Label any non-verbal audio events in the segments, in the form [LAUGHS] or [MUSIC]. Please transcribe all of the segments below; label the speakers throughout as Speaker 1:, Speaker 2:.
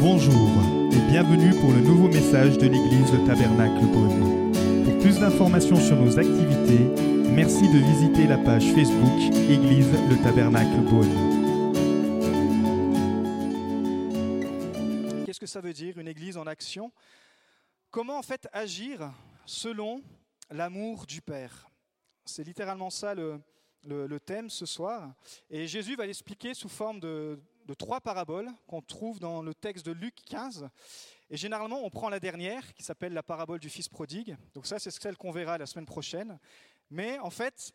Speaker 1: Bonjour et bienvenue pour le nouveau message de l'église Le Tabernacle Beaune. Pour plus d'informations sur nos activités, merci de visiter la page Facebook Église Le Tabernacle Beaune.
Speaker 2: Qu'est-ce que ça veut dire, une église en action? Comment en fait agir selon l'amour du Père? C'est littéralement ça le- le thème ce soir. Et Jésus va l'expliquer sous forme de, de trois paraboles qu'on trouve dans le texte de Luc 15. Et généralement, on prend la dernière, qui s'appelle la parabole du Fils prodigue. Donc ça, c'est celle qu'on verra la semaine prochaine. Mais en fait,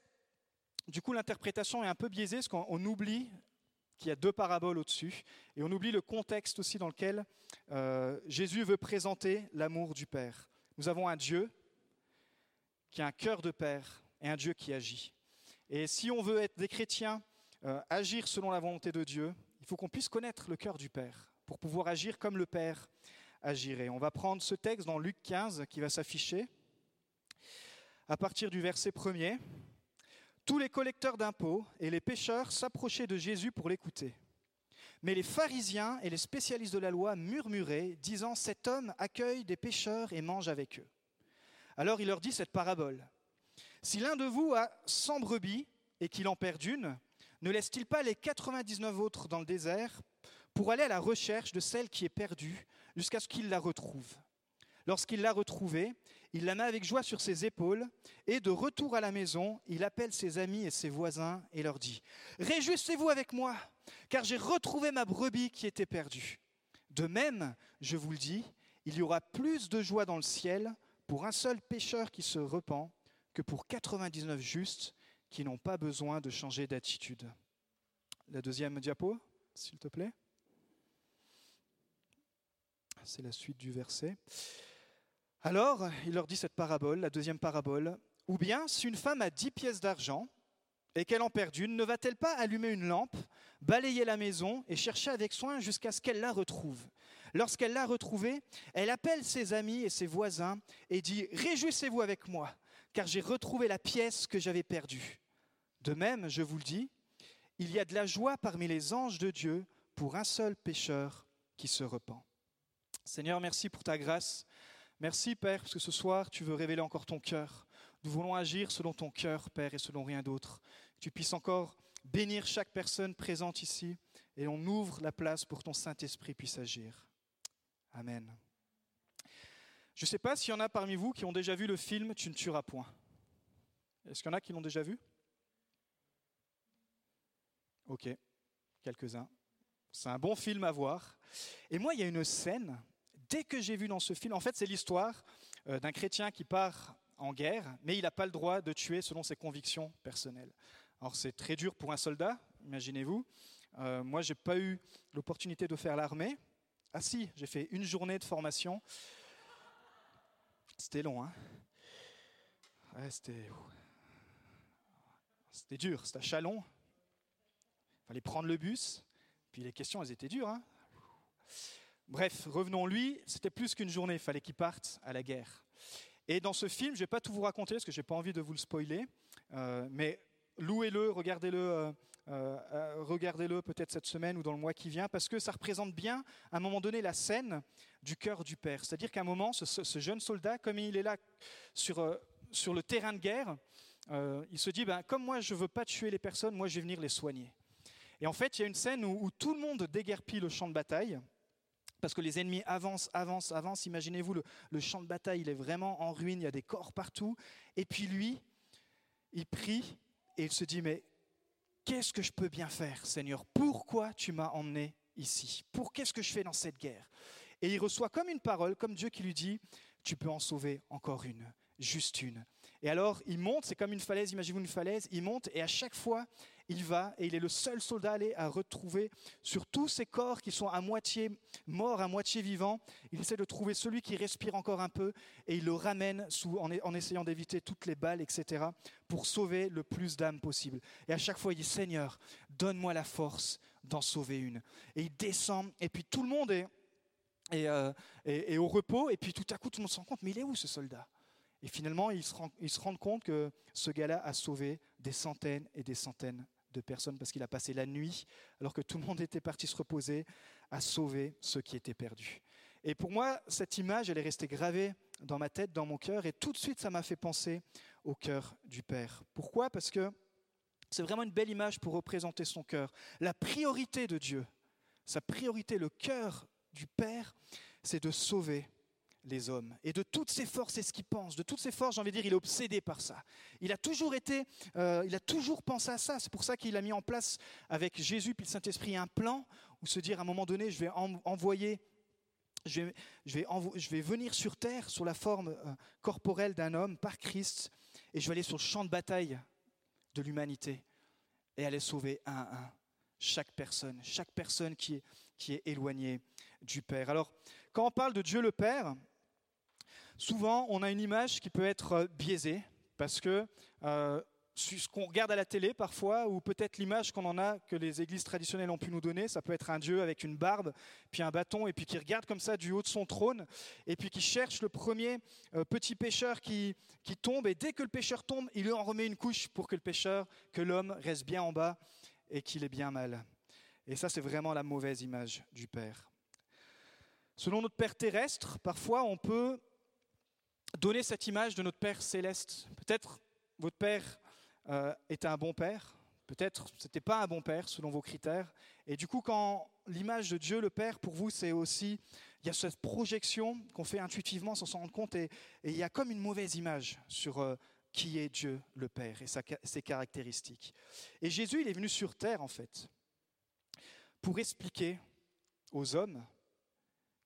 Speaker 2: du coup, l'interprétation est un peu biaisée, parce qu'on on oublie qu'il y a deux paraboles au-dessus, et on oublie le contexte aussi dans lequel euh, Jésus veut présenter l'amour du Père. Nous avons un Dieu qui a un cœur de Père et un Dieu qui agit. Et si on veut être des chrétiens, euh, agir selon la volonté de Dieu, il faut qu'on puisse connaître le cœur du Père pour pouvoir agir comme le Père agirait. On va prendre ce texte dans Luc 15 qui va s'afficher à partir du verset 1er. Tous les collecteurs d'impôts et les pêcheurs s'approchaient de Jésus pour l'écouter. Mais les pharisiens et les spécialistes de la loi murmuraient, disant Cet homme accueille des pécheurs et mange avec eux. Alors il leur dit cette parabole Si l'un de vous a 100 brebis et qu'il en perd une, ne laisse-t-il pas les 99 autres dans le désert pour aller à la recherche de celle qui est perdue jusqu'à ce qu'il la retrouve? Lorsqu'il l'a retrouvée, il la met avec joie sur ses épaules et de retour à la maison, il appelle ses amis et ses voisins et leur dit Réjouissez-vous avec moi, car j'ai retrouvé ma brebis qui était perdue. De même, je vous le dis, il y aura plus de joie dans le ciel pour un seul pécheur qui se repent que pour 99 justes qui n'ont pas besoin de changer d'attitude. La deuxième diapo, s'il te plaît. C'est la suite du verset. Alors, il leur dit cette parabole, la deuxième parabole. Ou bien, si une femme a dix pièces d'argent et qu'elle en perd une, ne va-t-elle pas allumer une lampe, balayer la maison et chercher avec soin jusqu'à ce qu'elle la retrouve? Lorsqu'elle l'a retrouvée, elle appelle ses amis et ses voisins et dit Réjouissez-vous avec moi, car j'ai retrouvé la pièce que j'avais perdue. De même, je vous le dis, il y a de la joie parmi les anges de Dieu pour un seul pécheur qui se repent. Seigneur, merci pour ta grâce. Merci, Père, parce que ce soir, tu veux révéler encore ton cœur. Nous voulons agir selon ton cœur, Père, et selon rien d'autre. Que tu puisses encore bénir chaque personne présente ici, et on ouvre la place pour que ton Saint-Esprit puisse agir. Amen. Je ne sais pas s'il y en a parmi vous qui ont déjà vu le film Tu ne tueras point. Est-ce qu'il y en a qui l'ont déjà vu? Ok, quelques-uns. C'est un bon film à voir. Et moi, il y a une scène, dès que j'ai vu dans ce film, en fait, c'est l'histoire euh, d'un chrétien qui part en guerre, mais il n'a pas le droit de tuer selon ses convictions personnelles. Alors, c'est très dur pour un soldat, imaginez-vous. Euh, moi, je n'ai pas eu l'opportunité de faire l'armée. Ah si, j'ai fait une journée de formation. C'était long, hein Ouais, c'était... C'était dur, c'était à Chalon. Il fallait prendre le bus. Puis les questions, elles étaient dures. hein. Bref, revenons lui, c'était plus qu'une journée, il fallait qu'il parte à la guerre. Et dans ce film, je ne vais pas tout vous raconter parce que je n'ai pas envie de vous le spoiler, euh, mais louez-le, regardez-le, euh, euh, regardez-le peut-être cette semaine ou dans le mois qui vient, parce que ça représente bien, à un moment donné, la scène du cœur du Père. C'est-à-dire qu'à un moment, ce, ce- jeune soldat, comme il est là sur, sur le terrain de guerre, il se dit, ben, comme moi je ne veux pas tuer les personnes, moi je vais venir les soigner. Et en fait, il y a une scène où, tout le monde déguerpit le champ de bataille, parce que les ennemis avancent, avancent, avancent. Imaginez-vous, le, le champ de bataille, il est vraiment en ruine, il y a des corps partout. Et puis lui, il prie et il se dit, mais qu'est-ce que je peux bien faire, Seigneur? Pourquoi tu m'as emmené ici? Pour qu'est-ce que je fais dans cette guerre? Et il reçoit comme une parole, comme Dieu qui lui dit, tu peux en sauver encore une, juste une. Et alors, il monte, c'est comme une falaise, imaginez-vous une falaise, il monte et à chaque fois, il va et il est le seul soldat allé à retrouver sur tous ces corps qui sont à moitié morts, à moitié vivants. Il essaie de trouver celui qui respire encore un peu et il le ramène en, essayant d'éviter toutes les balles, etc., pour sauver le plus d'âmes possible. Et à chaque fois, il dit Seigneur, donne-moi la force d'en sauver une. Et il descend et puis tout le monde est, est, euh, au repos et puis tout à coup, tout le monde se rend compte mais il est où ce soldat? Et finalement, ils se rendent compte que ce gars-là a sauvé des centaines et des centaines de personnes parce qu'il a passé la nuit, alors que tout le monde était parti se reposer, à sauver ceux qui étaient perdus. Et pour moi, cette image, elle est restée gravée dans ma tête, dans mon cœur, et tout de suite, ça m'a fait penser au cœur du Père. Pourquoi? Parce que c'est vraiment une belle image pour représenter son cœur. La priorité de Dieu, sa priorité, le cœur du Père, c'est de sauver les hommes. Et de toutes ses forces, c'est ce qu'il pense. De toutes ses forces, j'ai envie de dire, il est obsédé par ça. Il a toujours été, euh, il a toujours pensé à ça. C'est pour ça qu'il a mis en place avec Jésus puis le Saint-Esprit un plan où se dire à un moment donné, je vais envoyer je vais, je, vais je vais, venir sur terre sous la forme euh, corporelle d'un homme par Christ et je vais aller sur le champ de bataille de l'humanité et aller sauver un à un chaque personne, chaque personne qui est, qui est éloignée du Père. Alors, quand on parle de Dieu le Père, souvent on a une image qui peut être euh, biaisée parce que euh, ce qu'on regarde à la télé parfois, ou peut-être l'image qu'on en a, que les églises traditionnelles ont pu nous donner, ça peut être un Dieu avec une barbe, puis un bâton, et puis qui regarde comme ça du haut de son trône, et puis qui cherche le premier euh, petit pêcheur qui, qui tombe, et dès que le pêcheur tombe, il en remet une couche pour que le pêcheur, que l'homme reste bien en bas et qu'il est bien mal. Et ça, c'est vraiment la mauvaise image du Père. Selon notre Père terrestre, parfois on peut donner cette image de notre Père céleste. Peut-être votre Père euh, était un bon père, peut-être ce n'était pas un bon père selon vos critères. Et du coup, quand l'image de Dieu, le Père, pour vous, c'est aussi, il y a cette projection qu'on fait intuitivement sans s'en rendre compte, et, il y a comme une mauvaise image sur euh, qui est Dieu, le Père, et ses caractéristiques. Et Jésus, il est venu sur terre, en fait, pour expliquer aux hommes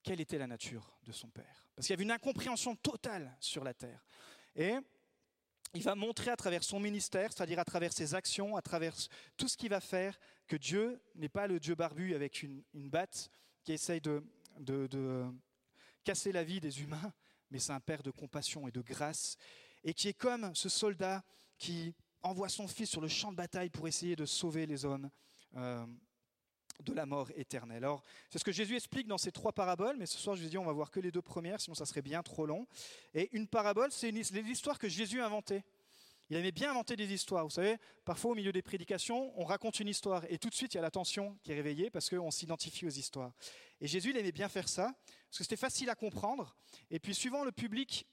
Speaker 2: quelle était la nature de son Père. Parce qu'il y avait une incompréhension totale sur la terre. Et il va montrer à travers son ministère, c'est-à-dire à travers ses actions, à travers tout ce qu'il va faire, que Dieu n'est pas le Dieu barbu avec une, batte qui essaye de, casser la vie des humains, mais c'est un Père de compassion et de grâce, et qui est comme ce soldat qui envoie son fils sur le champ de bataille pour essayer de sauver les hommes. Euh, de la mort éternelle. Alors, c'est ce que Jésus explique dans ces trois paraboles, mais ce soir, je vous dis, on va voir que les deux premières, sinon ça serait bien trop long. Et une parabole, c'est l'histoire que Jésus a. Il aimait bien inventer des histoires. Vous savez, parfois au milieu des prédications, on raconte une histoire et tout de suite il y a l'attention qui est réveillée parce qu'on s'identifie aux histoires. Et Jésus, il aimait bien faire ça parce que c'était facile à comprendre. Et puis, suivant le public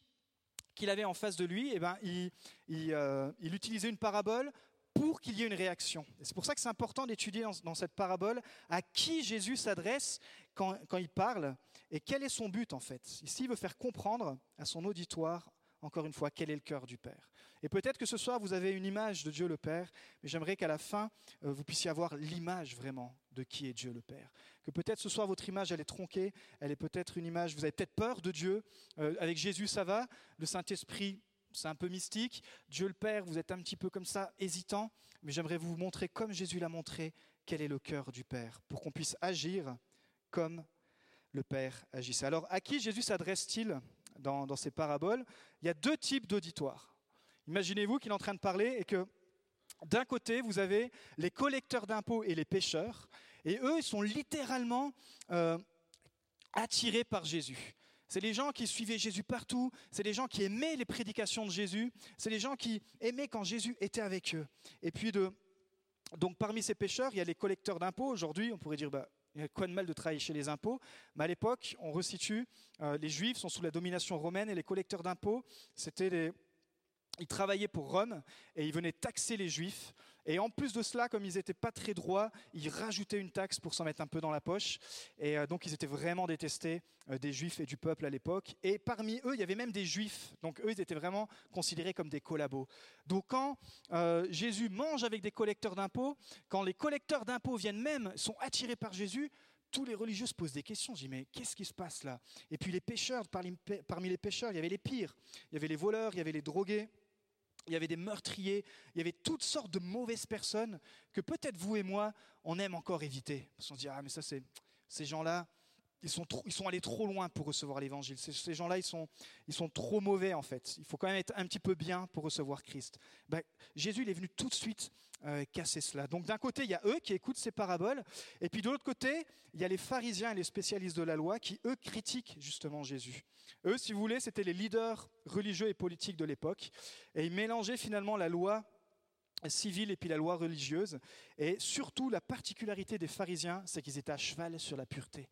Speaker 2: qu'il avait en face de lui, eh ben, il, euh, il utilisait une parabole pour qu'il y ait une réaction. C'est pour ça que c'est important d'étudier dans, cette parabole à qui Jésus s'adresse quand, quand, il parle et quel est son but en fait. Ici, il veut faire comprendre à son auditoire, encore une fois, quel est le cœur du Père. Et peut-être que ce soir, vous avez une image de Dieu le Père, mais j'aimerais qu'à la fin, euh, vous puissiez avoir l'image vraiment de qui est Dieu le Père. Que peut-être ce soir, votre image, elle est tronquée, elle est peut-être une image, vous avez peut-être peur de Dieu. Euh, avec Jésus, ça va. Le Saint-Esprit, c'est un peu mystique. Dieu le Père, vous êtes un petit peu comme ça, hésitant, mais j'aimerais vous montrer, comme Jésus l'a montré, quel est le cœur du Père, pour qu'on puisse agir comme le Père agissait. Alors, à qui Jésus s'adresse-t-il dans, ces paraboles? Il y a deux types d'auditoires. Imaginez-vous qu'il est en train de parler et que d'un côté, vous avez les collecteurs d'impôts et les pêcheurs, et eux, ils sont littéralement euh, attirés par Jésus. C'est les gens qui suivaient Jésus partout, c'est les gens qui aimaient les prédications de Jésus, c'est les gens qui aimaient quand Jésus était avec eux. Et puis, donc parmi ces pécheurs, il y a les collecteurs d'impôts. Aujourd'hui, on pourrait dire, bah, il y a quoi de mal de travailler chez les impôts? Mais à l'époque, on resitue, euh, les Juifs sont sous la domination romaine et les collecteurs d'impôts, c'était les, ils travaillaient pour Rome et ils venaient taxer les Juifs. Et en plus de cela, comme ils n'étaient pas très droits, ils rajoutaient une taxe pour s'en mettre un peu dans la poche. Et euh, donc ils étaient vraiment détestés euh, des Juifs et du peuple à l'époque. Et parmi eux, il y avait même des Juifs. Donc eux, ils étaient vraiment considérés comme des collabos. Donc quand euh, Jésus mange avec des collecteurs d'impôts, quand les collecteurs d'impôts viennent même, sont attirés par Jésus, tous les religieux se posent des questions. Je dis, mais qu'est-ce qui se passe là? Et puis les pêcheurs, parmi les pêcheurs, il y avait les pires. Il y avait les voleurs, il y avait les drogués il y avait des meurtriers, il y avait toutes sortes de mauvaises personnes que peut-être vous et moi, on aime encore éviter. Parce qu'on se dit, ah mais ça c'est, ces gens-là, ils sont, allés trop loin pour recevoir l'évangile. Ces, gens-là, ils sont, ils sont trop mauvais en fait. Il faut quand même être un petit peu bien pour recevoir Christ. Ben, Jésus, il est venu tout de suite euh, casser cela. Donc d'un côté, il y a eux qui écoutent ces paraboles, et puis de l'autre côté, il y a les pharisiens et les spécialistes de la loi qui, eux, critiquent justement Jésus. Eux, si vous voulez, c'était les leaders religieux et politiques de l'époque, et ils mélangeaient finalement la loi civile et puis la loi religieuse. Et surtout, la particularité des pharisiens, c'est qu'ils étaient à cheval sur la pureté.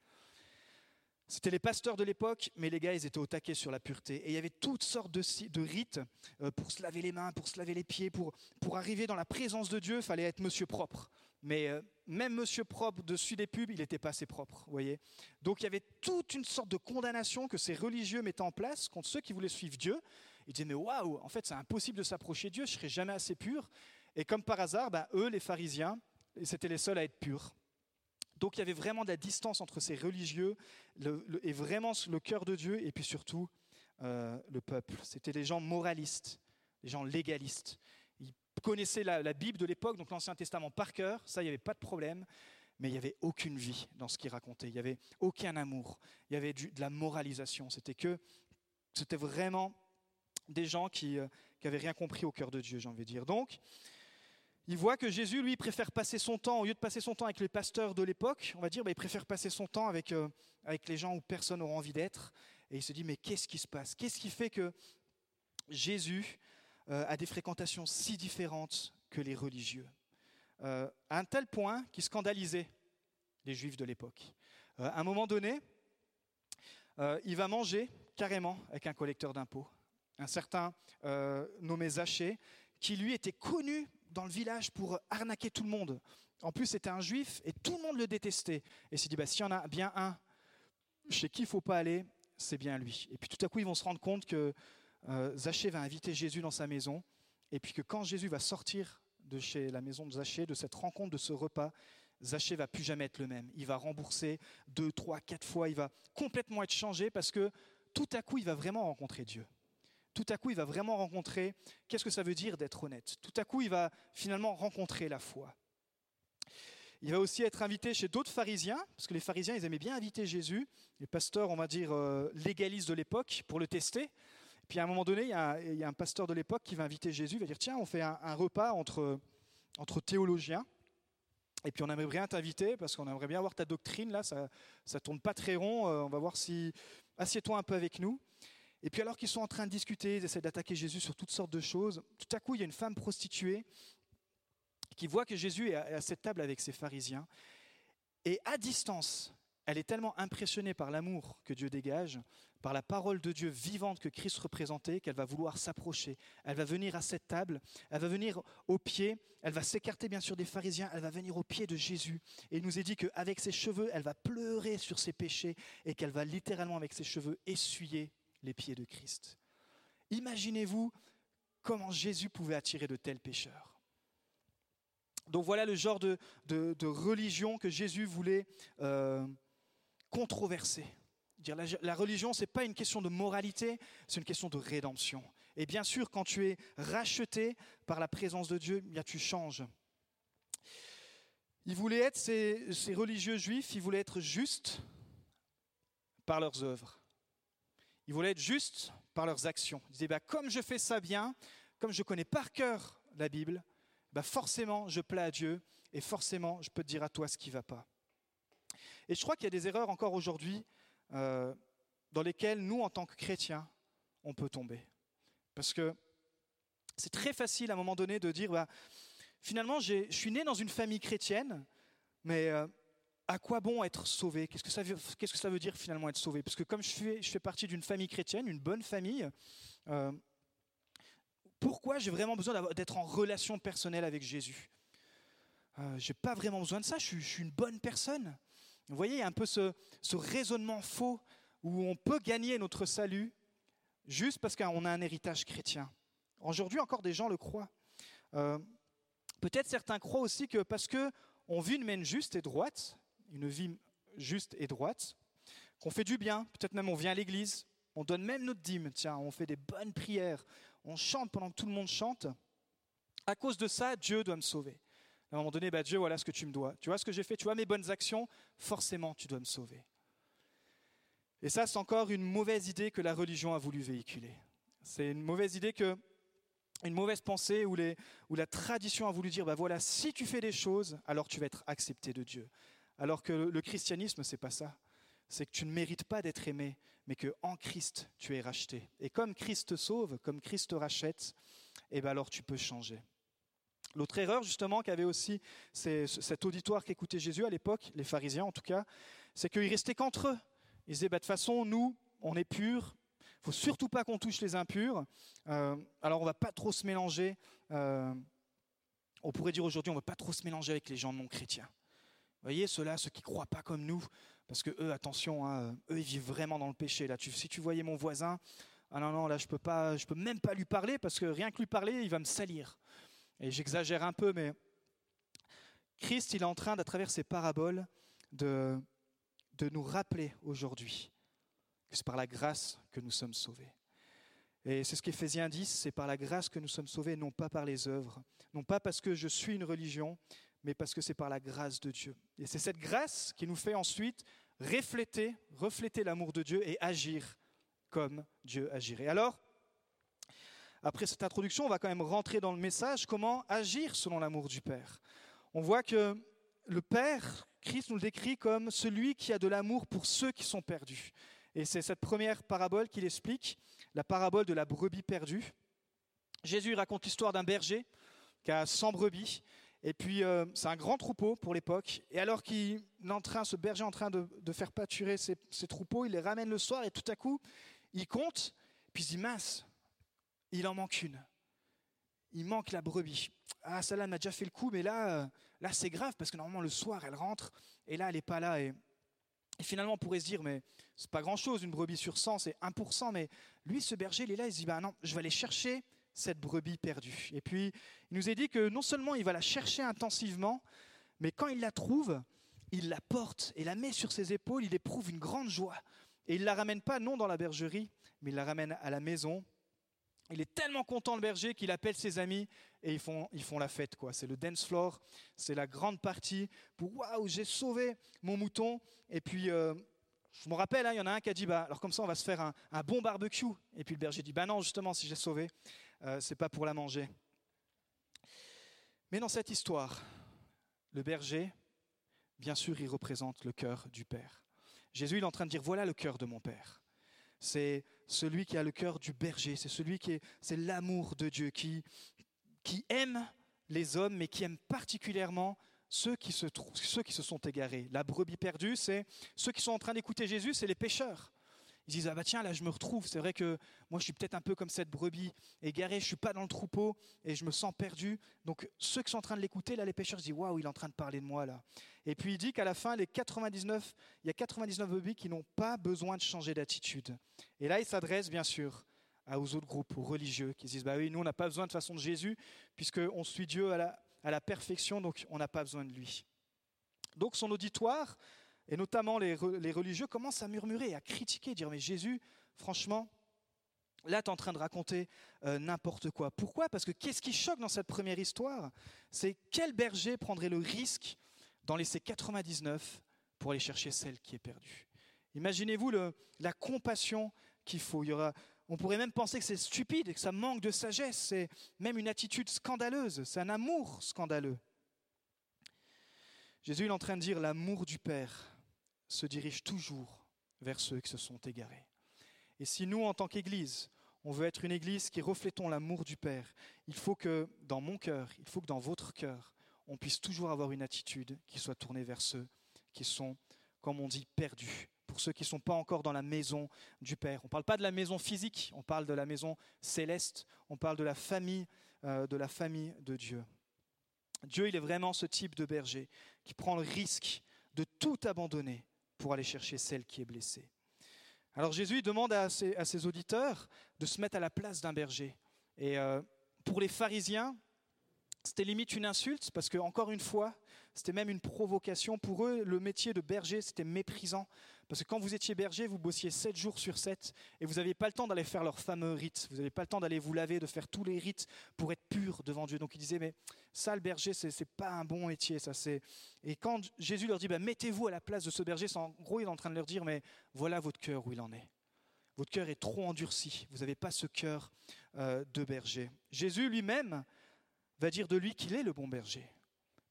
Speaker 2: C'était les pasteurs de l'époque, mais les gars, ils étaient au taquet sur la pureté. Et il y avait toutes sortes de, rites euh, pour se laver les mains, pour se laver les pieds, pour, pour arriver dans la présence de Dieu, il fallait être monsieur propre. Mais euh, même monsieur propre dessus des pubs, il n'était pas assez propre, voyez. Donc il y avait toute une sorte de condamnation que ces religieux mettaient en place contre ceux qui voulaient suivre Dieu. Ils disaient, mais waouh, en fait c'est impossible de s'approcher de Dieu, je serai jamais assez pur. Et comme par hasard, ben, eux, les pharisiens, c'était les seuls à être purs. Donc il y avait vraiment de la distance entre ces religieux et vraiment le cœur de Dieu et puis surtout euh, le peuple. C'était des gens moralistes, des gens légalistes. Ils connaissaient la, Bible de l'époque, donc l'Ancien Testament par cœur, ça il n'y avait pas de problème, mais il n'y avait aucune vie dans ce qu'ils racontaient, il n'y avait aucun amour, il y avait de la moralisation. C'était que, vraiment des gens qui n'avaient euh, rien compris au cœur de Dieu, j'ai envie de dire. Donc, il voit que Jésus, lui, préfère passer son temps, au lieu de passer son temps avec les pasteurs de l'époque, on va dire, bah, il préfère passer son temps avec, euh, avec les gens où personne n'aura envie d'être. Et il se dit, mais qu'est-ce qui se passe? Qu'est-ce qui fait que Jésus euh, a des fréquentations si différentes que les religieux? Euh, À un tel point qu'il scandalisait les juifs de l'époque. à un moment donné, il va manger carrément avec un collecteur d'impôts, un certain nommé Zachée, qui lui était connu dans le village pour arnaquer tout le monde. En plus, c'était un juif et tout le monde le détestait. Et il s'est dit, bah, s'il y en a bien un chez qui il faut pas aller, c'est bien lui. Et puis tout à coup, ils vont se rendre compte que euh, Zachée va inviter Jésus dans sa maison. Et puis que quand Jésus va sortir de chez la maison de Zachée, de cette rencontre, de ce repas, Zachée va plus jamais être le même. Il va rembourser deux, trois, quatre fois. Il va complètement être changé parce que tout à coup, il va vraiment rencontrer Dieu tout à coup, il va vraiment rencontrer qu'est-ce que ça veut dire d'être honnête? Tout à coup, il va finalement rencontrer la foi. Il va aussi être invité chez d'autres pharisiens, parce que les pharisiens, ils aimaient bien inviter Jésus. Les pasteurs, on va dire, euh, légalistes de l'époque, pour le tester. Puis à un moment donné, il y a, un pasteur de l'époque qui va inviter Jésus, il va dire, tiens, on fait un, repas entre, théologiens. Et puis on aimerait bien t'inviter, parce qu'on aimerait bien voir ta doctrine, là, ça ne tourne pas très rond. Euh, on va voir si... Assieds-toi un peu avec nous. Et puis alors qu'ils sont en train de discuter, ils essaient d'attaquer Jésus sur toutes sortes de choses, tout à coup il y a une femme prostituée qui voit que Jésus est à cette table avec ses pharisiens. Et à distance, elle est tellement impressionnée par l'amour que Dieu dégage, par la parole de Dieu vivante que Christ représentait, qu'elle va vouloir s'approcher. Elle va venir à cette table, elle va venir au pied, elle va s'écarter bien sûr des pharisiens, elle va venir au pied de Jésus. Et il nous est dit qu'avec ses cheveux, elle va pleurer sur ses péchés et qu'elle va littéralement avec ses cheveux essuyer les pieds de Christ. Imaginez-vous comment Jésus pouvait attirer de tels pécheurs. Donc voilà le genre de, religion que Jésus voulait euh, controverser. Dire la, la religion, ce n'est pas une question de moralité, c'est une question de rédemption. Et bien sûr, quand tu es racheté par la présence de Dieu, bien tu changes. Ils voulaient être, ces, ces religieux juifs, ils voulaient être justes par leurs œuvres. Ils voulaient être justes par leurs actions. Ils disaient, bah, comme je fais ça bien, comme je connais par cœur la Bible, bah, forcément je plais à Dieu et forcément je peux te dire à toi ce qui ne va pas. Et je crois qu'il y a des erreurs encore aujourd'hui euh, dans lesquelles nous, en tant que chrétiens, on peut tomber. Parce que c'est très facile à un moment donné de dire, bah, finalement, je suis né dans une famille chrétienne, mais euh, à quoi bon être sauvé? Qu'est-ce que, ça veut, que dire finalement être sauvé? Parce que comme je fais, je fais partie d'une famille chrétienne, une bonne famille, euh, pourquoi j'ai vraiment besoin d'être en relation personnelle avec Jésus? Euh, Je n'ai pas vraiment besoin de ça, je suis, une bonne personne. Vous voyez, il y a un peu ce, raisonnement faux où on peut gagner notre salut juste parce qu'on a un héritage chrétien. Aujourd'hui encore des gens le croient. Euh, peut-être certains croient aussi que parce qu'on vit une mène juste et droite, une vie juste et droite, qu'on fait du bien, peut-être même on vient à l'église, on donne même notre dîme, tiens, on fait des bonnes prières, on chante pendant que tout le monde chante. À cause de ça, Dieu doit me sauver. À un moment donné, bah, Dieu, voilà ce que tu me dois. Tu vois ce que j'ai fait, tu vois mes bonnes actions, forcément tu dois me sauver. Et ça, c'est encore une mauvaise idée que la religion a voulu véhiculer. C'est une mauvaise idée que, une mauvaise pensée où, la tradition a voulu dire, bah voilà, si tu fais des choses, alors tu vas être accepté de Dieu. Alors que le christianisme, c'est pas ça. C'est que tu ne mérites pas d'être aimé, mais que en Christ, tu es racheté. Et comme Christ te sauve, comme Christ te rachète, eh ben alors tu peux changer. L'autre erreur, justement, qu'avait aussi cet auditoire qui écoutait Jésus à l'époque, les pharisiens en tout cas, c'est qu'ils restaient qu'entre eux. Ils disaient, bah, de toute façon, nous, on est purs, il faut surtout pas qu'on touche les impurs, euh, alors on va pas trop se mélanger, euh, on pourrait dire aujourd'hui, on ne va pas trop se mélanger avec les gens non chrétiens. Voyez, ceux-là, ceux qui ne croient pas comme nous, parce que eux, attention, hein, eux, ils vivent vraiment dans le péché. Là, si tu voyais mon voisin, ah non, non, là, je peux pas, je peux même pas lui parler parce que rien que lui parler, il va me salir. Et j'exagère un peu, mais Christ, il est en train, à travers ces paraboles, de, de nous rappeler aujourd'hui que c'est par la grâce que nous sommes sauvés. Et c'est ce qu'Éphésiens dit, c'est par la grâce que nous sommes sauvés, non pas par les œuvres, non pas parce que je suis une religion, mais parce que c'est par la grâce de Dieu. Et c'est cette grâce qui nous fait ensuite refléter, refléter l'amour de Dieu et agir comme Dieu agirait. Alors, après cette introduction, on va quand même rentrer dans le message, comment agir selon l'amour du Père. On voit que le Père, Christ nous le décrit comme celui qui a de l'amour pour ceux qui sont perdus. Et c'est cette première parabole qu'il explique, la parabole de la brebis perdue. Jésus raconte l'histoire d'un berger qui a 100 brebis et puis, euh, c'est un grand troupeau pour l'époque. Et alors qu'il est en train, ce berger est en train de, faire pâturer ses, troupeaux, il les ramène le soir et tout à coup, il compte, puis il dit mince, il en manque une. Il manque la brebis. Ah, celle-là m'a déjà fait le coup, mais là, euh, là c'est grave parce que normalement le soir, elle rentre et là, elle n'est pas là. Et, finalement, on pourrait se dire, mais c'est pas grand-chose, une brebis sur 100, c'est 1%. Mais lui, ce berger, il est là, il se dit, bah non, je vais aller chercher cette brebis perdue. Et puis, il nous est dit que non seulement il va la chercher intensivement, mais quand il la trouve, il la porte et la met sur ses épaules, il éprouve une grande joie. Et il ne la ramène pas non dans la bergerie, mais il la ramène à la maison. Il est tellement content le berger qu'il appelle ses amis et ils font, ils font la fête. quoi. C'est le dance floor, c'est la grande partie pour waouh, j'ai sauvé mon mouton. Et puis, euh, je me rappelle, hein, il y en a un qui a dit bah, alors comme ça, on va se faire un, un bon barbecue. Et puis le berger dit bah non, justement, si j'ai sauvé, euh, c'est pas pour la manger. Mais dans cette histoire, le berger, bien sûr, il représente le cœur du Père. Jésus il est en train de dire voilà le cœur de mon Père. C'est celui qui a le cœur du berger, c'est celui qui est, c'est l'amour de Dieu qui, qui aime les hommes, mais qui aime particulièrement ceux qui, se, ceux qui se sont égarés. La brebis perdue, c'est ceux qui sont en train d'écouter Jésus, c'est les pécheurs. Ils disent, ah bah tiens, là je me retrouve, c'est vrai que moi je suis peut-être un peu comme cette brebis égarée, je suis pas dans le troupeau et je me sens perdu. Donc ceux qui sont en train de l'écouter, là les pêcheurs se disent, waouh, il est en train de parler de moi là. Et puis il dit qu'à la fin, les 99, il y a 99 brebis qui n'ont pas besoin de changer d'attitude. Et là il s'adresse bien sûr aux autres groupes, aux religieux, qui se disent, bah oui, nous on n'a pas besoin de façon de Jésus, puisqu'on suit Dieu à la, à la perfection, donc on n'a pas besoin de lui. Donc son auditoire, et notamment les, religieux, commencent à murmurer, à critiquer, dire mais Jésus, franchement, là tu es en train de raconter euh, n'importe quoi. Pourquoi? Parce que qu'est-ce qui choque dans cette première histoire? C'est quel berger prendrait le risque d'en laisser 99 pour aller chercher celle qui est perdue? Imaginez-vous la compassion qu'il faut. Il on pourrait même penser que c'est stupide et que ça manque de sagesse. C'est même une attitude scandaleuse. C'est un amour scandaleux. Jésus est en train de dire l'amour du Père se dirige toujours vers ceux qui se sont égarés. Et si nous, en tant qu'Église, on veut être une Église qui reflétons l'amour du Père, il faut que dans mon cœur, il faut que dans votre cœur, on puisse toujours avoir une attitude qui soit tournée vers ceux qui sont, comme on dit, perdus, pour ceux qui ne sont pas encore dans la maison du Père. On ne parle pas de la maison physique, on parle de la maison céleste, on parle de la famille, euh, de la famille de Dieu. Dieu, il est vraiment ce type de berger qui prend le risque de tout abandonner pour aller chercher celle qui est blessée. Alors Jésus demande à ses, auditeurs de se mettre à la place d'un berger. Et euh, pour les pharisiens, c'était limite une insulte parce que, encore une fois, c'était même une provocation. Pour eux, le métier de berger, c'était méprisant. Parce que quand vous étiez berger, vous bossiez 7 jours sur 7 et vous n'aviez pas le temps d'aller faire leurs fameux rites. Vous n'avez pas le temps d'aller vous laver, de faire tous les rites pour être pur devant Dieu. Donc ils disaient, mais ça, le berger, ce n'est pas un bon métier. Ça, et quand Jésus leur dit, bah, mettez-vous à la place de ce berger, en gros, il est en train de leur dire, mais voilà votre cœur où il en est. Votre cœur est trop endurci. Vous n'avez pas ce cœur euh, de berger. Jésus lui-même va dire de lui qu'il est le bon berger.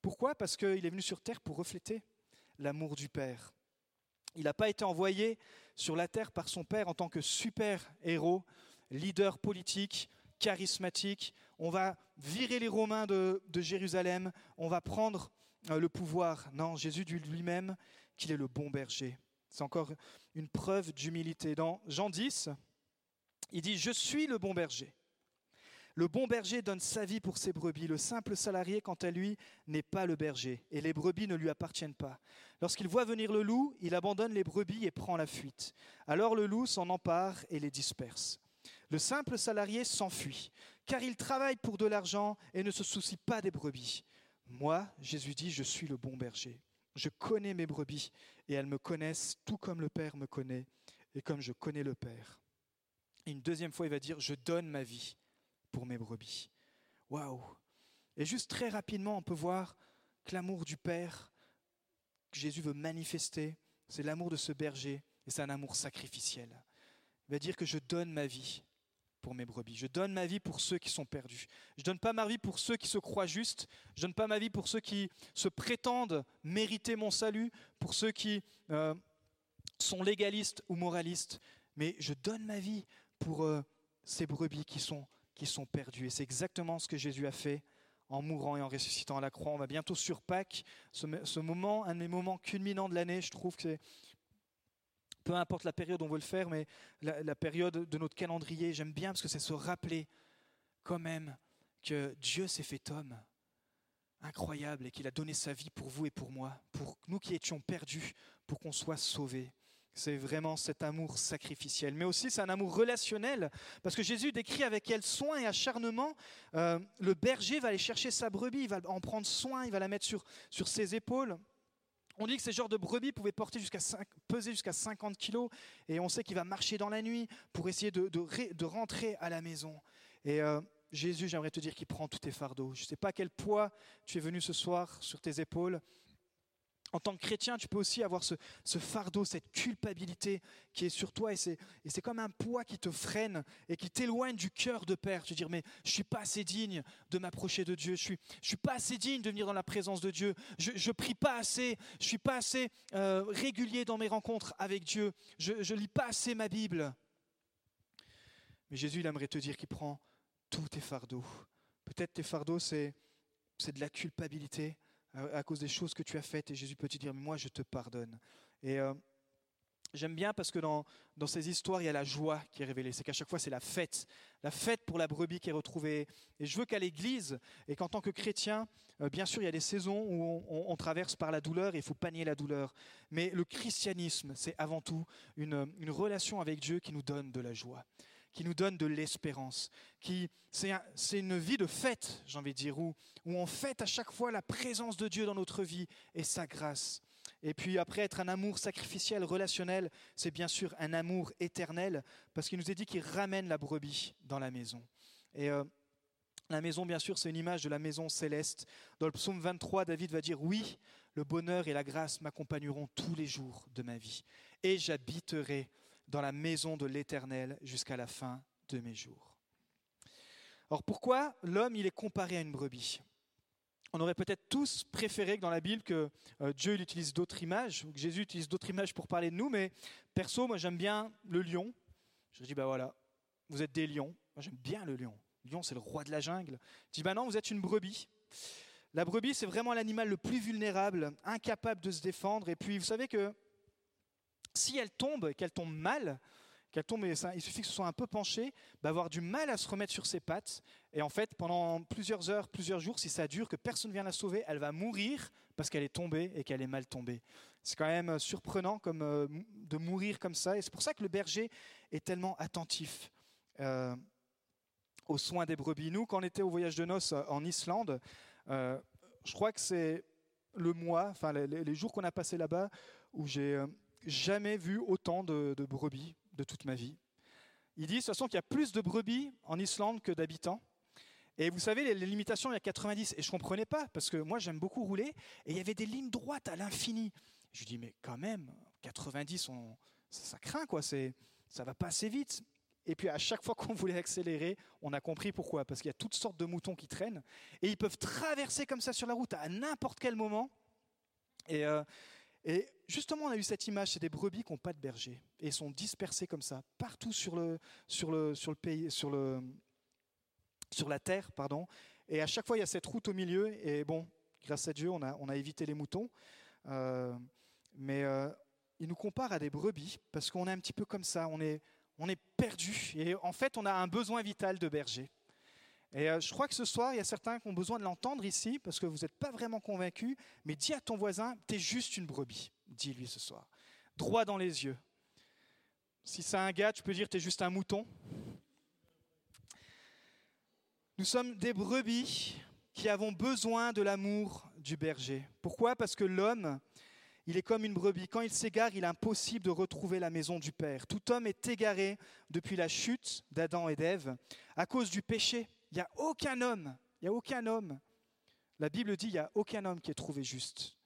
Speaker 2: Pourquoi? Parce qu'il est venu sur terre pour refléter l'amour du Père. Il n'a pas été envoyé sur la terre par son Père en tant que super-héros, leader politique, charismatique. on va virer les Romains de, Jérusalem, on va prendre euh, le pouvoir. Non, Jésus dit lui-même qu'il est le bon berger. C'est encore une preuve d'humilité. Dans Jean 10, il dit, je suis le bon berger. Le bon berger donne sa vie pour ses brebis. Le simple salarié, quant à lui, n'est pas le berger, et les brebis ne lui appartiennent pas. Lorsqu'il voit venir le loup, il abandonne les brebis et prend la fuite. Alors le loup s'en empare et les disperse. Le simple salarié s'enfuit, car il travaille pour de l'argent et ne se soucie pas des brebis. Moi, Jésus dit, je suis le bon berger. Je connais mes brebis, et elles me connaissent tout comme le Père me connaît, et comme je connais le Père. Une deuxième fois, il va dire, je donne ma vie pour mes brebis. Waouh Et juste très rapidement, on peut voir que l'amour du Père que Jésus veut manifester, c'est l'amour de ce berger, et c'est un amour sacrificiel. Il va dire que je donne ma vie pour mes brebis. Je donne ma vie pour ceux qui sont perdus. Je ne donne pas ma vie pour ceux qui se croient justes. Je ne donne pas ma vie pour ceux qui se prétendent mériter mon salut, pour ceux qui euh, sont légalistes ou moralistes. Mais je donne ma vie pour euh, ces brebis qui sont qui sont perdus. Et c'est exactement ce que Jésus a fait en mourant et en ressuscitant à la croix. On va bientôt sur Pâques, ce, moment, un des moments culminants de l'année, je trouve que c'est, peu importe la période où on veut le faire, mais la, période de notre calendrier, j'aime bien parce que c'est se rappeler quand même que Dieu s'est fait homme, incroyable, et qu'il a donné sa vie pour vous et pour moi, pour nous qui étions perdus, pour qu'on soit sauvés. C'est vraiment cet amour sacrificiel. Mais aussi, c'est un amour relationnel, parce que Jésus décrit avec quel soin et acharnement euh, le berger va aller chercher sa brebis, il va en prendre soin, il va la mettre sur, sur ses épaules. On dit que ces genres de brebis pouvaient porter peser jusqu'à 50 kilos, et on sait qu'il va marcher dans la nuit pour essayer de, de, rentrer à la maison. Et euh, Jésus, j'aimerais te dire qu'il prend tous tes fardeaux. Je ne sais pas quel poids tu es venu ce soir sur tes épaules, en tant que chrétien, tu peux aussi avoir ce, fardeau, cette culpabilité qui est sur toi, et c'est, comme un poids qui te freine et qui t'éloigne du cœur de Père. Tu dis, mais je suis pas assez digne de m'approcher de Dieu, je suis, je suis pas assez digne de venir dans la présence de Dieu, je ne prie pas assez, je suis pas assez euh, régulier dans mes rencontres avec Dieu, je ne lis pas assez ma Bible. Mais Jésus, il aimerait te dire qu'il prend tous tes fardeaux. Peut-être tes fardeaux, c'est de la culpabilité à cause des choses que tu as faites. Et Jésus peut te dire, moi, je te pardonne. Et euh, j'aime bien parce que dans, dans ces histoires, il y a la joie qui est révélée. C'est qu'à chaque fois, c'est la fête. La fête pour la brebis qui est retrouvée. Et je veux qu'à l'Église, et qu'en tant que chrétien, euh, bien sûr, il y a des saisons où on, traverse par la douleur et il faut panier la douleur. Mais le christianisme, c'est avant tout une, une relation avec Dieu qui nous donne de la joie qui nous donne de l'espérance. Qui, c'est, une vie de fête, j'ai envie de dire, où, on fête à chaque fois la présence de Dieu dans notre vie et sa grâce. Et puis après, être un amour sacrificiel, relationnel, c'est bien sûr un amour éternel, parce qu'il nous est dit qu'il ramène la brebis dans la maison. Et euh, la maison, bien sûr, c'est une image de la maison céleste. Dans le psaume 23, David va dire, oui, le bonheur et la grâce m'accompagneront tous les jours de ma vie, et j'habiterai dans la maison de l'Éternel jusqu'à la fin de mes jours. Or pourquoi l'homme il est comparé à une brebis? On aurait peut-être tous préféré que dans la Bible que euh, Dieu utilise d'autres images, ou que Jésus utilise d'autres images pour parler de nous, mais perso, moi j'aime bien le lion. Je dis, bah voilà, vous êtes des lions. Moi j'aime bien le lion. Le lion, c'est le roi de la jungle. Je dis, bah non, vous êtes une brebis. La brebis, c'est vraiment l'animal le plus vulnérable, incapable de se défendre. Et puis, vous savez que si elle tombe, qu'elle tombe mal, qu'elle tombe, il suffit que ce soit un peu penché, va avoir du mal à se remettre sur ses pattes. Et en fait, pendant plusieurs heures, plusieurs jours, si ça dure, que personne ne vient la sauver, elle va mourir parce qu'elle est tombée et qu'elle est mal tombée. C'est quand même euh, surprenant euh, de mourir comme ça. Et c'est pour ça que le berger est tellement attentif euh, aux soins des brebis. Nous, quand on était au voyage de noces en Islande, je crois que c'est le mois, enfin les, les jours qu'on a passé là-bas, où j'ai jamais vu autant de, brebis de toute ma vie. Il dit de toute façon qu'il y a plus de brebis en Islande que d'habitants. Et vous savez, les, limitations, il y a 90. Et je ne comprenais pas, parce que moi, j'aime beaucoup rouler. Et il y avait des lignes droites à l'infini. Je lui dis, mais quand même, 90, on, ça, craint, quoi. C'est, ça va pas assez vite. Et puis à chaque fois qu'on voulait accélérer, on a compris pourquoi. Parce qu'il y a toutes sortes de moutons qui traînent. Et ils peuvent traverser comme ça sur la route à n'importe quel moment. Et, euh, et justement, on a eu cette image, c'est des brebis qui n'ont pas de berger et sont dispersées comme ça, partout sur le, sur le, sur le pays, sur le, sur la terre, pardon. Et à chaque fois, il y a cette route au milieu. Et bon, grâce à Dieu, on a, on a évité les moutons. Euh, mais euh, il nous compare à des brebis parce qu'on est un petit peu comme ça. On est, on est perdu. Et en fait, on a un besoin vital de berger. Et euh, je crois que ce soir, il y a certains qui ont besoin de l'entendre ici parce que vous n'êtes pas vraiment convaincus. Mais dis à ton voisin, tu es juste une brebis. Dis-lui ce soir. Droit dans les yeux. Si c'est un gars, tu peux dire tu es juste un mouton. Nous sommes des brebis qui avons besoin de l'amour du berger. Pourquoi? Parce que l'homme, il est comme une brebis. Quand il s'égare, il est impossible de retrouver la maison du Père. Tout homme est égaré depuis la chute d'Adam et d'Ève à cause du péché. Il n'y a aucun homme, il n'y a aucun homme. La Bible dit il n'y a aucun homme qui est trouvé juste.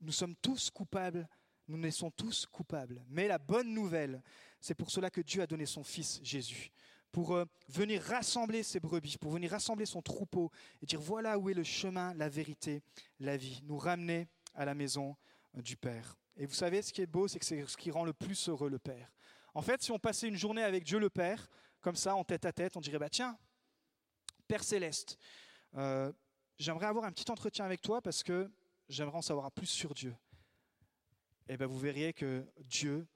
Speaker 2: Nous sommes tous coupables, nous naissons tous coupables. Mais la bonne nouvelle, c'est pour cela que Dieu a donné son Fils Jésus pour euh, venir rassembler ses brebis, pour venir rassembler son troupeau et dire voilà où est le chemin, la vérité, la vie. Nous ramener à la maison euh, du Père. Et vous savez, ce qui est beau, c'est que c'est ce qui rend le plus heureux le Père. En fait, si on passait une journée avec Dieu le Père, comme ça, en tête à tête, on dirait bah tiens, Père céleste, euh, j'aimerais avoir un petit entretien avec toi parce que j'aimerais en savoir plus sur Dieu. Et bien vous verriez que Dieu,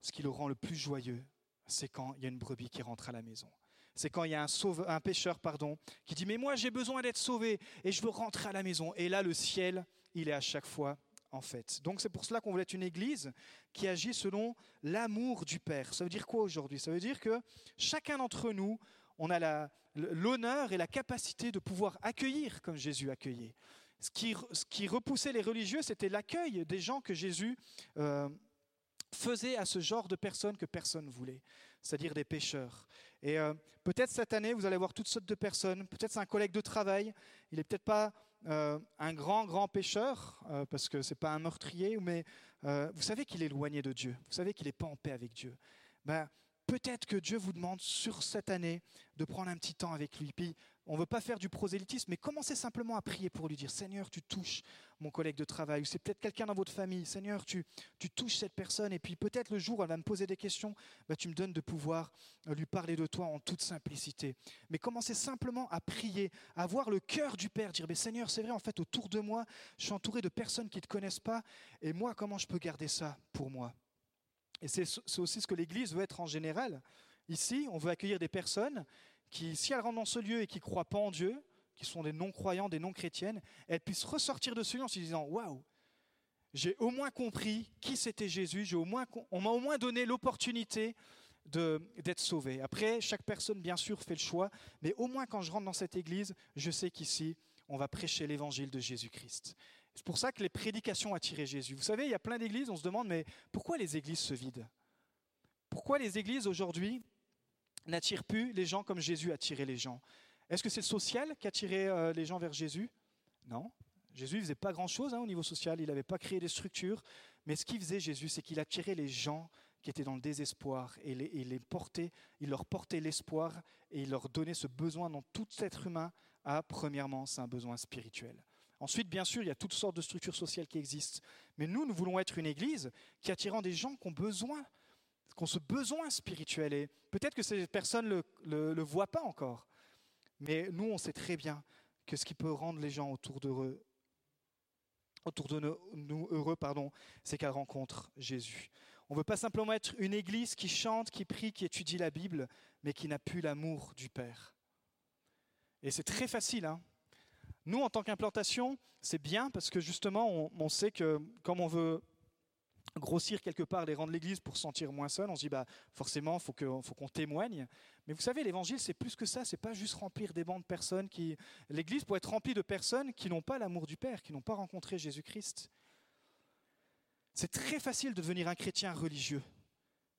Speaker 2: ce qui le rend le plus joyeux, c'est quand il y a une brebis qui rentre à la maison. C'est quand il y a un, sauve, un pêcheur pardon, qui dit Mais moi, j'ai besoin d'être sauvé et je veux rentrer à la maison. Et là, le ciel, il est à chaque fois en fait. Donc, c'est pour cela qu'on voulait être une église qui agit selon l'amour du Père. Ça veut dire quoi aujourd'hui? Ça veut dire que chacun d'entre nous, on a l'honneur et la capacité de pouvoir accueillir comme Jésus accueillait. Ce qui, repoussait les religieux, c'était l'accueil des gens que Jésus. Euh, faisait à ce genre de personnes que personne voulait, c'est-à-dire des pêcheurs. Et euh, peut-être cette année, vous allez voir toutes sortes de personnes. Peut-être c'est un collègue de travail. Il n'est peut-être pas euh, un grand, grand pêcheur, euh, parce que ce n'est pas un meurtrier, mais vous savez qu'il est éloigné de Dieu. Vous savez qu'il n'est pas en paix avec Dieu. Ben, peut-être que Dieu vous demande sur cette année de prendre un petit temps avec lui. Puis on ne veut pas faire du prosélytisme, mais commencez simplement à prier pour lui dire Seigneur, tu touches mon collègue de travail, ou c'est peut-être quelqu'un dans votre famille. Seigneur, tu, touches cette personne, et puis peut-être le jour où elle va me poser des questions, bah, tu me donnes de pouvoir euh, lui parler de toi en toute simplicité. Mais commencez simplement à prier, à voir le cœur du Père, dire mais Seigneur, c'est vrai, en fait, autour de moi, je suis entouré de personnes qui ne te connaissent pas, et moi, comment je peux garder ça pour moi? Et c'est aussi ce que l'Église veut être en général. Ici, on veut accueillir des personnes qui, si elles rentrent dans ce lieu et qui ne croient pas en Dieu, qui sont des non-croyants, des non-chrétiennes, elles puissent ressortir de ce lieu en se disant Waouh, j'ai au moins compris qui c'était Jésus, au on m'a au moins donné l'opportunité d'être sauvé. Après, chaque personne, bien sûr, fait le choix, mais au moins quand je rentre dans cette église, je sais qu'ici, on va prêcher l'évangile de Jésus-Christ. C'est pour ça que les prédications attiraient Jésus. Vous savez, il y a plein d'églises, on se demande, mais pourquoi les églises se vident? Pourquoi les églises aujourd'hui n'attirent plus les gens comme Jésus attirait les gens? Est-ce que c'est le social qui attirait euh, les gens vers Jésus? Non. Jésus ne faisait pas grand-chose hein, au niveau social, il n'avait pas créé des structures, mais ce qu'il faisait Jésus, c'est qu'il attirait les gens qui étaient dans le désespoir et, les, portait, il leur portait l'espoir et il leur donnait ce besoin dont tout être humain a, premièrement, c'est un besoin spirituel. Ensuite, bien sûr, il y a toutes sortes de structures sociales qui existent, mais nous, nous voulons être une église qui attirant des gens qui ont besoin, qui ont ce besoin spirituel. Et peut-être que ces personnes ne le, voient pas encore, mais nous, on sait très bien que ce qui peut rendre les gens autour de nous heureux, pardon, c'est qu'elles rencontrent Jésus. On ne veut pas simplement être une église qui chante, qui prie, qui étudie la Bible, mais qui n'a plus l'amour du Père. Et c'est très facile. Hein nous, en tant qu'implantation, c'est bien parce que justement, on, sait que comme on veut grossir quelque part les rangs de l'Église pour se sentir moins seul. On se dit, bah, forcément, il faut qu'on témoigne. Mais vous savez, l'Évangile, c'est plus que ça. C'est pas juste remplir des bancs de personnes qui... L'Église peut être remplie de personnes qui n'ont pas l'amour du Père, qui n'ont pas rencontré Jésus-Christ. C'est très facile de devenir un chrétien religieux,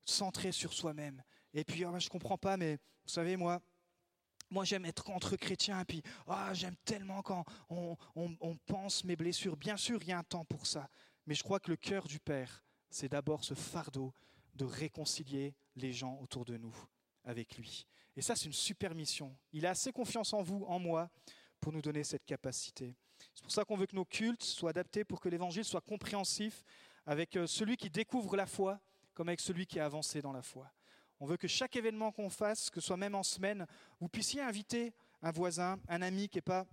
Speaker 2: centré sur soi-même. Et puis, oh, je comprends pas, mais vous savez, moi, moi, j'aime être et puis oh, j'aime tellement quand on, on, pense mes blessures. Bien sûr, il y a un temps pour ça. Mais je crois que le cœur du Père, c'est d'abord ce fardeau de réconcilier les gens autour de nous avec lui. Et ça, c'est une super mission. Il a assez confiance en vous, en moi, pour nous donner cette capacité. C'est pour ça qu'on veut que nos cultes soient adaptés pour que l'évangile soit compréhensif avec euh, celui qui découvre la foi comme avec celui qui a avancé dans la foi. On veut que chaque événement qu'on fasse, que ce soit même en semaine, vous puissiez inviter un voisin, un ami qui n'est pas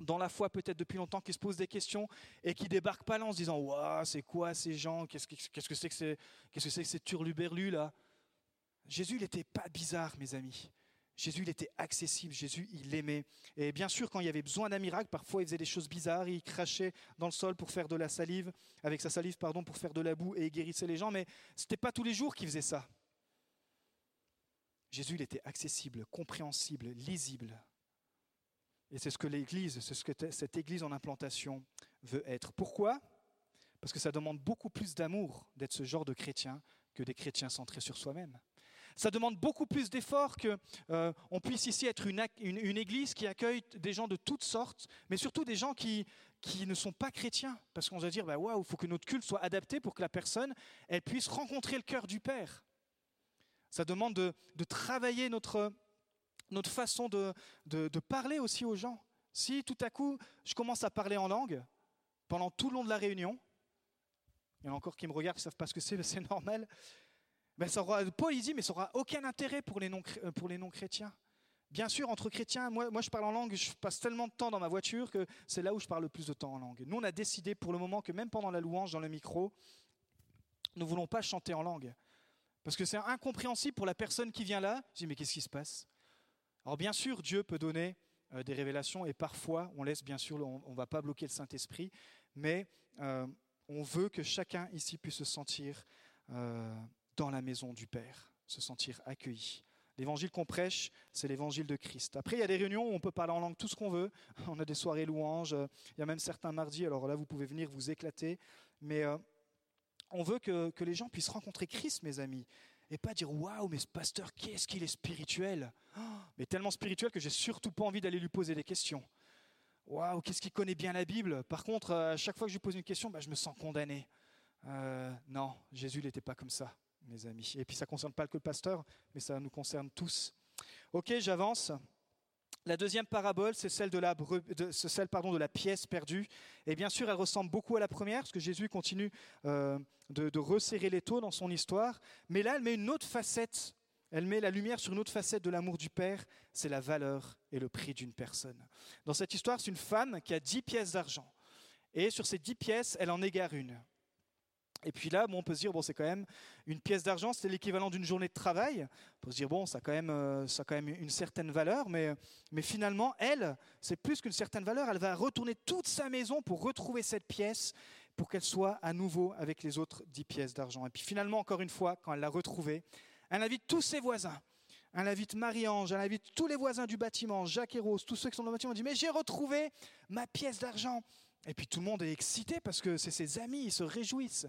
Speaker 2: dans la foi peut-être depuis longtemps, qui se pose des questions et qui débarque pas là en se disant Waouh, c'est quoi ces gens? Qu'est-ce que c'est que c'est qu'est-ce là Jésus, il n'était pas bizarre, mes amis. Jésus, il était accessible. Jésus, il aimait. Et bien sûr, quand il y avait besoin d'un miracle, parfois il faisait des choses bizarres. Il crachait dans le sol pour faire de la salive, avec sa salive, pour faire de la boue et il guérissait les gens. Mais ce n'était pas tous les jours qu'il faisait ça. Jésus, il était accessible, compréhensible, lisible. Et c'est ce que l'Église, c'est ce que cette Église en implantation veut être. Pourquoi? Parce que ça demande beaucoup plus d'amour d'être ce genre de chrétien que des chrétiens centrés sur soi-même. Ça demande beaucoup plus d'efforts qu'on euh, puisse ici être une, une, église qui accueille des gens de toutes sortes, mais surtout des gens qui, qui ne sont pas chrétiens. Parce qu'on va dire, bah, waouh, il faut que notre culte soit adapté pour que la personne elle puisse rencontrer le cœur du Père. Ça demande de, travailler notre, façon de, parler aussi aux gens. Si tout à coup, je commence à parler en langue pendant tout le long de la réunion, il y en a encore qui me regardent, qui ne savent pas ce que c'est, mais c'est normal. Ben ça aura, Paul il dit, mais ça n'aura aucun intérêt pour les, non, euh, pour les non-chrétiens. Bien sûr, entre chrétiens, moi, moi je parle en langue, je passe tellement de temps dans ma voiture que c'est là où je parle le plus de temps en langue. Nous, on a décidé pour le moment que même pendant la louange, dans le micro, nous ne voulons pas chanter en langue. Parce que c'est incompréhensible pour la personne qui vient là. Je dis, mais qu'est-ce qui se passe? Alors bien sûr, Dieu peut donner euh, des révélations et parfois on laisse, bien sûr, on ne va pas bloquer le Saint-Esprit, mais euh, on veut que chacun ici puisse se sentir euh, dans la maison du Père, se sentir accueilli. L'évangile qu'on prêche, c'est l'évangile de Christ. Après, il y a des réunions où on peut parler en langue tout ce qu'on veut. [LAUGHS] On a des soirées louanges. Il y a même certains mardis. Alors là, vous pouvez venir vous éclater. Mais on veut que, les gens puissent rencontrer Christ, mes amis et pas dire waouh, mais ce pasteur, qu'est-ce qu'il est spirituel oh, Mais tellement spirituel que j'ai surtout pas envie d'aller lui poser des questions. Waouh, qu'est-ce qu'il connaît bien la Bible? Par contre, à chaque fois que je lui pose une question, bah, je me sens condamné. Euh, non, Jésus n'était pas comme ça, mes amis. Et puis ça ne concerne pas que le pasteur, mais ça nous concerne tous. Ok, j'avance. La deuxième parabole, c'est celle, de la, de pièce perdue. Et bien sûr, elle ressemble beaucoup à la première, parce que Jésus continue euh, de, resserrer les taux dans son histoire. Mais là, elle met une autre facette. Elle met la lumière sur une autre facette de l'amour du Père, c'est la valeur et le prix d'une personne. Dans cette histoire, c'est une femme qui a dix pièces d'argent. Et sur ces dix pièces, elle en égare une. Et puis là, bon, on peut se dire, bon, c'est quand même une pièce d'argent, c'est l'équivalent d'une journée de travail. On peut se dire, bon, ça a quand même, euh, ça a quand même une certaine valeur, mais, mais finalement, elle, c'est plus qu'une certaine valeur. Elle va retourner toute sa maison pour retrouver cette pièce, pour qu'elle soit à nouveau avec les autres dix pièces d'argent. Et puis finalement, encore une fois, quand elle l'a retrouvée, elle invite tous ses voisins. Elle invite Marie-Ange, elle invite tous les voisins du bâtiment, Jacques et Rose, tous ceux qui sont dans le bâtiment, elle dit, mais j'ai retrouvé ma pièce d'argent. Et puis tout le monde est excité parce que c'est ses amis, ils se réjouissent.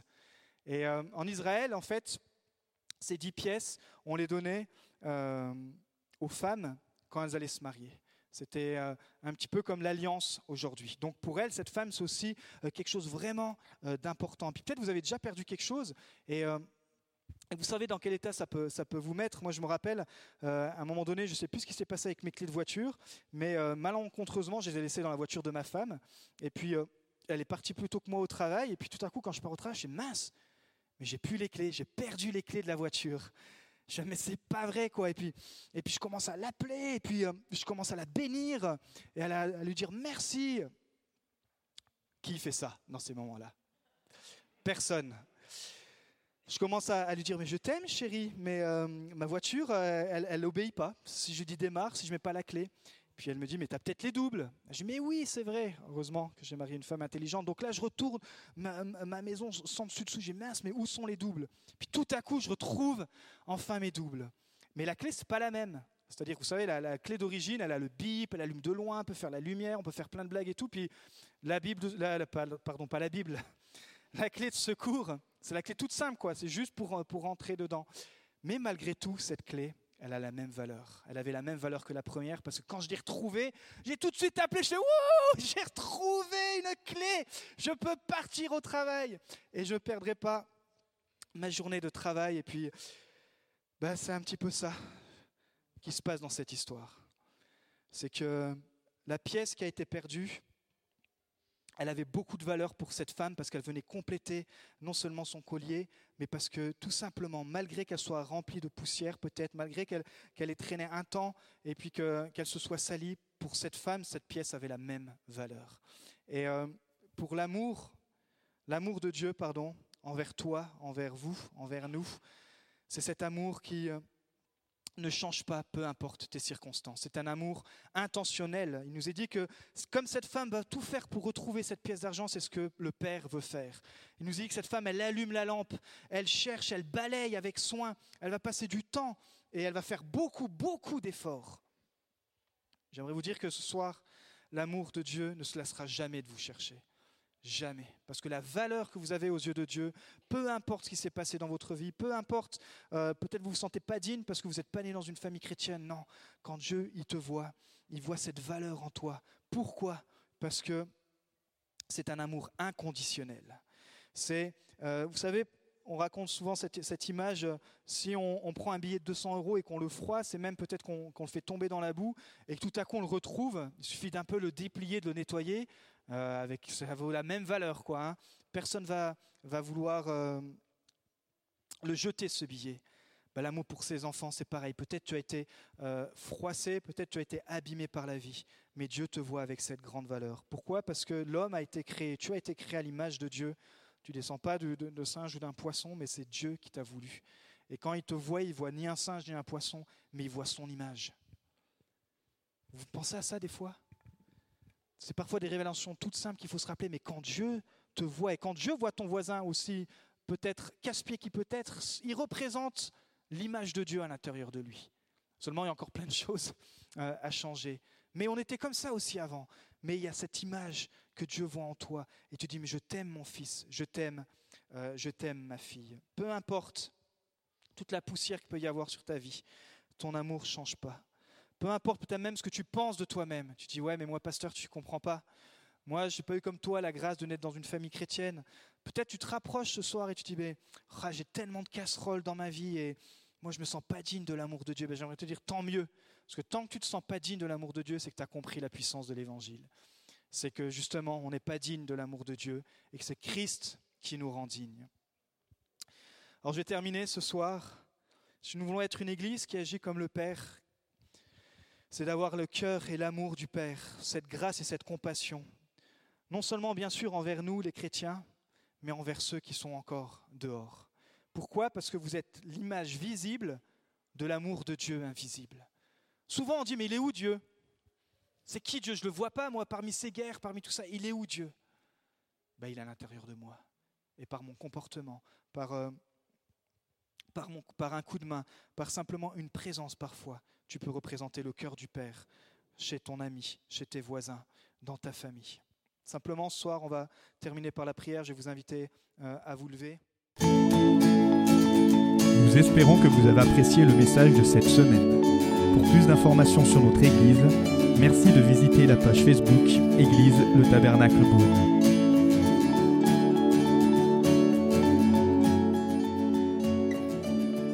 Speaker 2: Et euh, en Israël, en fait, ces dix pièces, on les donnait euh, aux femmes quand elles allaient se marier. C'était euh, un petit peu comme l'alliance aujourd'hui. Donc pour elle, cette femme, c'est aussi quelque chose vraiment d'important. Puis peut-être vous avez déjà perdu quelque chose et, vous savez dans quel état ça peut, ça peut vous mettre. Moi, je me rappelle, à un moment donné, je ne sais plus ce qui s'est passé avec mes clés de voiture, mais malencontreusement, je les ai laissées dans la voiture de ma femme. Et puis, elle est partie plus tôt que moi au travail. Et puis tout à coup, quand je pars au travail, je suis mince, mais j'ai plus les clés, j'ai perdu les clés de la voiture. Je mais c'est pas vrai quoi. Et puis, et puis je commence à l'appeler, et puis euh, je commence à la bénir et à, lui dire merci. Qui fait ça dans ces moments-là? Personne. Je commence à, lui dire mais je t'aime chérie, mais euh, ma voiture euh, elle, elle obéit pas. Si je dis démarre, si je mets pas la clé. Puis elle me dit, mais tu as peut-être les doubles. Je dis, mais oui, c'est vrai. Heureusement que j'ai marié une femme intelligente. Donc là, je retourne ma, maison sans dessus dessous. J'ai mince, mais où sont les doubles? Puis tout à coup, je retrouve enfin mes doubles. Mais la clé, c'est pas la même. C'est-à-dire, vous savez, la, clé d'origine, elle a le bip, elle allume de loin, on peut faire la lumière, on peut faire plein de blagues et tout. Puis la Bible, la, pardon, pas la Bible, [LAUGHS] la clé de secours, c'est la clé toute simple, quoi. C'est juste pour, pour rentrer dedans. Mais malgré tout, cette clé, elle a la même valeur. Elle avait la même valeur que la première parce que quand je l'ai retrouvée, j'ai tout de suite appelé, je Wouh, j'ai retrouvé une clé, je peux partir au travail et je ne perdrai pas ma journée de travail. Et puis, bah, c'est un petit peu ça qui se passe dans cette histoire. C'est que la pièce qui a été perdue, elle avait beaucoup de valeur pour cette femme parce qu'elle venait compléter non seulement son collier, mais parce que tout simplement, malgré qu'elle soit remplie de poussière peut-être, malgré qu'elle ait traîné un temps et puis qu'elle se soit salie, pour cette femme, cette pièce avait la même valeur. Et euh, pour l'amour, l'amour de Dieu, pardon, envers toi, envers vous, envers nous, c'est cet amour qui... Euh, ne change pas, peu importe tes circonstances. C'est un amour intentionnel. Il nous est dit que comme cette femme va tout faire pour retrouver cette pièce d'argent, c'est ce que le Père veut faire. Il nous dit que cette femme, elle allume la lampe, elle cherche, elle balaye avec soin, elle va passer du temps et elle va faire beaucoup, beaucoup d'efforts. J'aimerais vous dire que ce soir, l'amour de Dieu ne se lassera jamais de vous chercher. Jamais. Parce que la valeur que vous avez aux yeux de Dieu, peu importe ce qui s'est passé dans votre vie, peu importe, euh, peut-être vous ne vous sentez pas digne parce que vous n'êtes pas né dans une famille chrétienne. Non, quand Dieu, il te voit, il voit cette valeur en toi. Pourquoi? Parce que c'est un amour inconditionnel. C'est, euh, vous savez, on raconte souvent cette, image, si on, prend un billet de 200 euros et qu'on le froisse, c'est même peut-être qu'on le fait tomber dans la boue et que tout à coup on le retrouve, il suffit d'un peu le déplier, de le nettoyer, euh, avec, ça vaut la même valeur. Quoi, hein. Personne va, va vouloir euh, le jeter, ce billet. Bah, l'amour pour ses enfants, c'est pareil. Peut-être tu as été euh, froissé, peut-être tu as été abîmé par la vie, mais Dieu te voit avec cette grande valeur. Pourquoi? Parce que l'homme a été créé, tu as été créé à l'image de Dieu. Tu ne descends pas de, de singe ou d'un poisson, mais c'est Dieu qui t'a voulu. Et quand il te voit, il voit ni un singe ni un poisson, mais il voit son image. Vous pensez à ça des fois? C'est parfois des révélations toutes simples qu'il faut se rappeler, mais quand Dieu te voit et quand Dieu voit ton voisin aussi, peut-être casse-pied qui peut être, il représente l'image de Dieu à l'intérieur de lui. Seulement, il y a encore plein de choses euh, à changer. Mais on était comme ça aussi avant. Mais il y a cette image que Dieu voit en toi. Et tu dis, mais je t'aime mon fils, je t'aime, euh, je t'aime ma fille. Peu importe toute la poussière qu'il peut y avoir sur ta vie, ton amour ne change pas. Peu importe peut-être même ce que tu penses de toi-même. Tu dis, ouais, mais moi, pasteur, tu ne comprends pas. Moi, je n'ai pas eu comme toi la grâce de naître dans une famille chrétienne. Peut-être tu te rapproches ce soir et tu te dis, mais, ah, j'ai tellement de casseroles dans ma vie et moi, je ne me sens pas digne de l'amour de Dieu. Ben, J'aimerais te dire, tant mieux. Parce que tant que tu ne te sens pas digne de l'amour de Dieu, c'est que tu as compris la puissance de l'Évangile. C'est que justement, on n'est pas digne de l'amour de Dieu et que c'est Christ qui nous rend dignes. Alors, je vais terminer ce soir. Si nous voulons être une église qui agit comme le Père, c'est d'avoir le cœur et l'amour du Père, cette grâce et cette compassion, non seulement bien sûr envers nous les chrétiens, mais envers ceux qui sont encore dehors. Pourquoi? Parce que vous êtes l'image visible de l'amour de Dieu invisible. Souvent on dit mais il est où Dieu? C'est qui Dieu? Je ne le vois pas moi parmi ces guerres, parmi tout ça. Il est où Dieu? Ben, Il est à l'intérieur de moi. Et par mon comportement, par, euh, par, un coup de main, par simplement une présence parfois, tu peux représenter le cœur du Père chez ton ami, chez tes voisins, dans ta famille. Simplement, ce soir, on va terminer par la prière. Je vais vous inviter euh, à vous lever.
Speaker 1: Nous espérons que vous avez apprécié le message de cette semaine. Pour plus d'informations sur notre Église, merci de visiter la page Facebook Église le Tabernacle Beaune.